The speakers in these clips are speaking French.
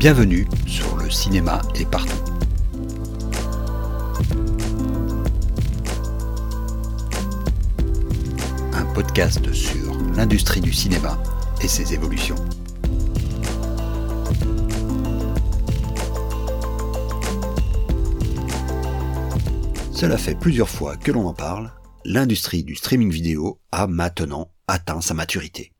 Bienvenue sur le cinéma est partout. Un podcast sur l'industrie du cinéma et ses évolutions. Cela fait plusieurs fois que l'on en parle, l'industrie du streaming vidéo a maintenant atteint sa maturité.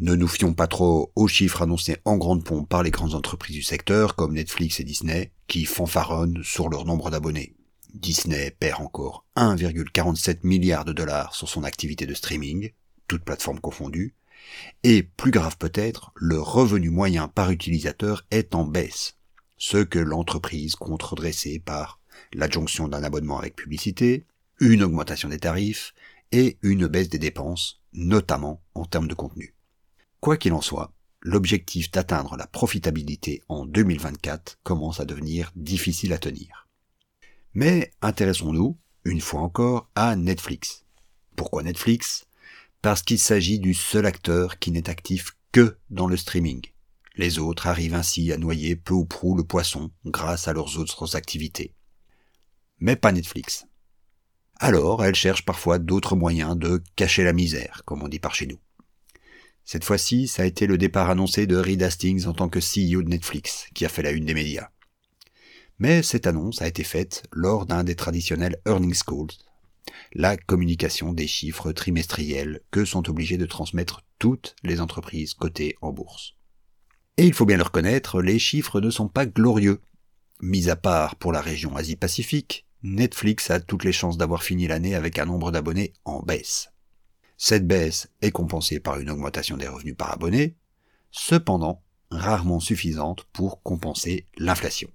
Ne nous fions pas trop aux chiffres annoncés en grande pompe par les grandes entreprises du secteur comme Netflix et Disney qui fanfaronnent sur leur nombre d'abonnés. Disney perd encore 1,47 milliard de dollars sur son activité de streaming, toutes plateformes confondues, et plus grave peut-être, le revenu moyen par utilisateur est en baisse, ce que l'entreprise compte redresser par l'adjonction d'un abonnement avec publicité, une augmentation des tarifs et une baisse des dépenses, notamment en termes de contenu. Quoi qu'il en soit, l'objectif d'atteindre la profitabilité en 2024 commence à devenir difficile à tenir. Mais intéressons-nous, une fois encore, à Netflix. Pourquoi Netflix? Parce qu'il s'agit du seul acteur qui n'est actif que dans le streaming. Les autres arrivent ainsi à noyer peu ou prou le poisson grâce à leurs autres activités mais pas Netflix. Alors, elle cherche parfois d'autres moyens de cacher la misère, comme on dit par chez nous. Cette fois-ci, ça a été le départ annoncé de Reed Hastings en tant que CEO de Netflix, qui a fait la une des médias. Mais cette annonce a été faite lors d'un des traditionnels earnings calls, la communication des chiffres trimestriels que sont obligées de transmettre toutes les entreprises cotées en bourse. Et il faut bien le reconnaître, les chiffres ne sont pas glorieux. Mis à part pour la région Asie-Pacifique, Netflix a toutes les chances d'avoir fini l'année avec un nombre d'abonnés en baisse. Cette baisse est compensée par une augmentation des revenus par abonné, cependant rarement suffisante pour compenser l'inflation.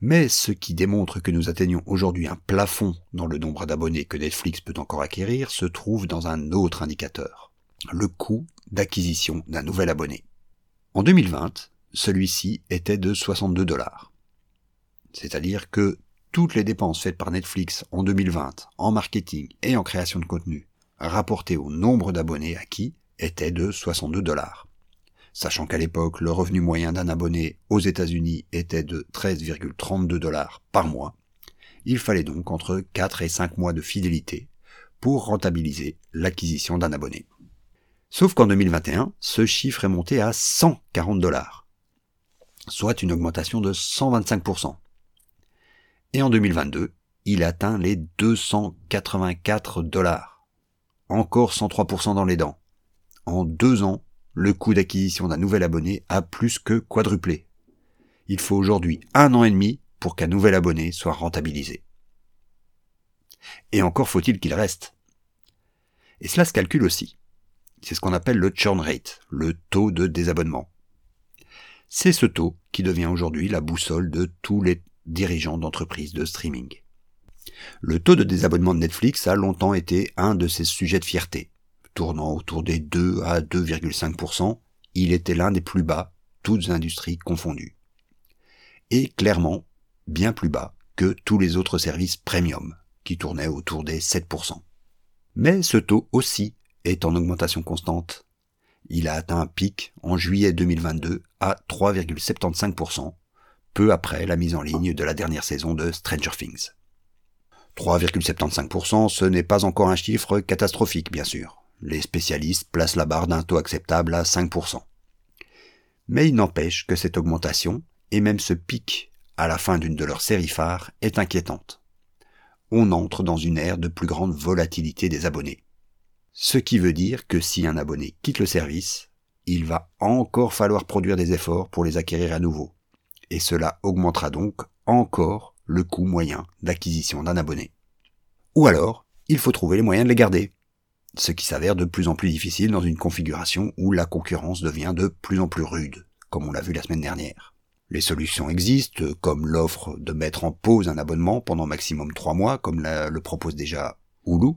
Mais ce qui démontre que nous atteignons aujourd'hui un plafond dans le nombre d'abonnés que Netflix peut encore acquérir se trouve dans un autre indicateur, le coût d'acquisition d'un nouvel abonné. En 2020, celui-ci était de 62 dollars. C'est-à-dire que toutes les dépenses faites par Netflix en 2020 en marketing et en création de contenu rapportées au nombre d'abonnés acquis étaient de 62 dollars. Sachant qu'à l'époque, le revenu moyen d'un abonné aux États-Unis était de 13,32 dollars par mois, il fallait donc entre 4 et 5 mois de fidélité pour rentabiliser l'acquisition d'un abonné. Sauf qu'en 2021, ce chiffre est monté à 140 dollars, soit une augmentation de 125%. Et en 2022, il atteint les 284 dollars. Encore 103% dans les dents. En deux ans, le coût d'acquisition d'un nouvel abonné a plus que quadruplé. Il faut aujourd'hui un an et demi pour qu'un nouvel abonné soit rentabilisé. Et encore faut-il qu'il reste. Et cela se calcule aussi. C'est ce qu'on appelle le churn rate, le taux de désabonnement. C'est ce taux qui devient aujourd'hui la boussole de tous les dirigeants d'entreprises de streaming. Le taux de désabonnement de Netflix a longtemps été un de ses sujets de fierté. Tournant autour des 2 à 2,5%, il était l'un des plus bas, toutes industries confondues. Et clairement, bien plus bas que tous les autres services premium, qui tournaient autour des 7%. Mais ce taux aussi est en augmentation constante. Il a atteint un pic en juillet 2022 à 3,75%, peu après la mise en ligne de la dernière saison de Stranger Things. 3,75%, ce n'est pas encore un chiffre catastrophique, bien sûr. Les spécialistes placent la barre d'un taux acceptable à 5%. Mais il n'empêche que cette augmentation, et même ce pic à la fin d'une de leurs séries phares, est inquiétante. On entre dans une ère de plus grande volatilité des abonnés. Ce qui veut dire que si un abonné quitte le service, il va encore falloir produire des efforts pour les acquérir à nouveau, et cela augmentera donc encore le coût moyen d'acquisition d'un abonné. Ou alors, il faut trouver les moyens de les garder, ce qui s'avère de plus en plus difficile dans une configuration où la concurrence devient de plus en plus rude, comme on l'a vu la semaine dernière. Les solutions existent, comme l'offre de mettre en pause un abonnement pendant maximum trois mois, comme le propose déjà Hulu,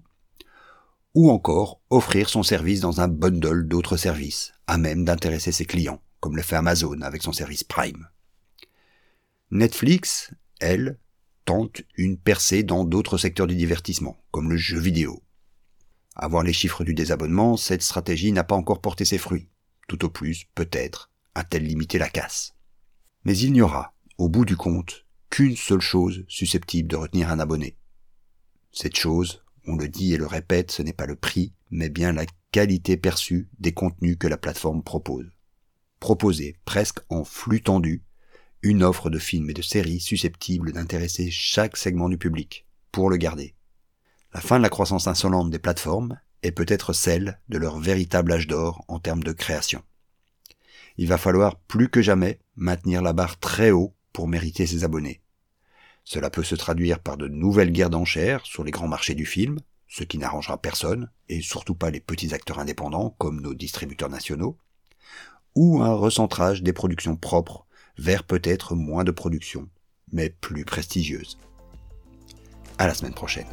ou encore offrir son service dans un bundle d'autres services, à même d'intéresser ses clients, comme le fait Amazon avec son service Prime. Netflix, elle, tente une percée dans d'autres secteurs du divertissement, comme le jeu vidéo. À voir les chiffres du désabonnement, cette stratégie n'a pas encore porté ses fruits. Tout au plus, peut-être, a-t-elle limité la casse. Mais il n'y aura, au bout du compte, qu'une seule chose susceptible de retenir un abonné. Cette chose, on le dit et le répète, ce n'est pas le prix, mais bien la qualité perçue des contenus que la plateforme propose. Proposer, presque en flux tendu, une offre de films et de séries susceptibles d'intéresser chaque segment du public, pour le garder. La fin de la croissance insolente des plateformes est peut-être celle de leur véritable âge d'or en termes de création. Il va falloir plus que jamais maintenir la barre très haut pour mériter ses abonnés. Cela peut se traduire par de nouvelles guerres d'enchères sur les grands marchés du film, ce qui n'arrangera personne, et surtout pas les petits acteurs indépendants comme nos distributeurs nationaux, ou un recentrage des productions propres vers peut-être moins de productions, mais plus prestigieuses. À la semaine prochaine.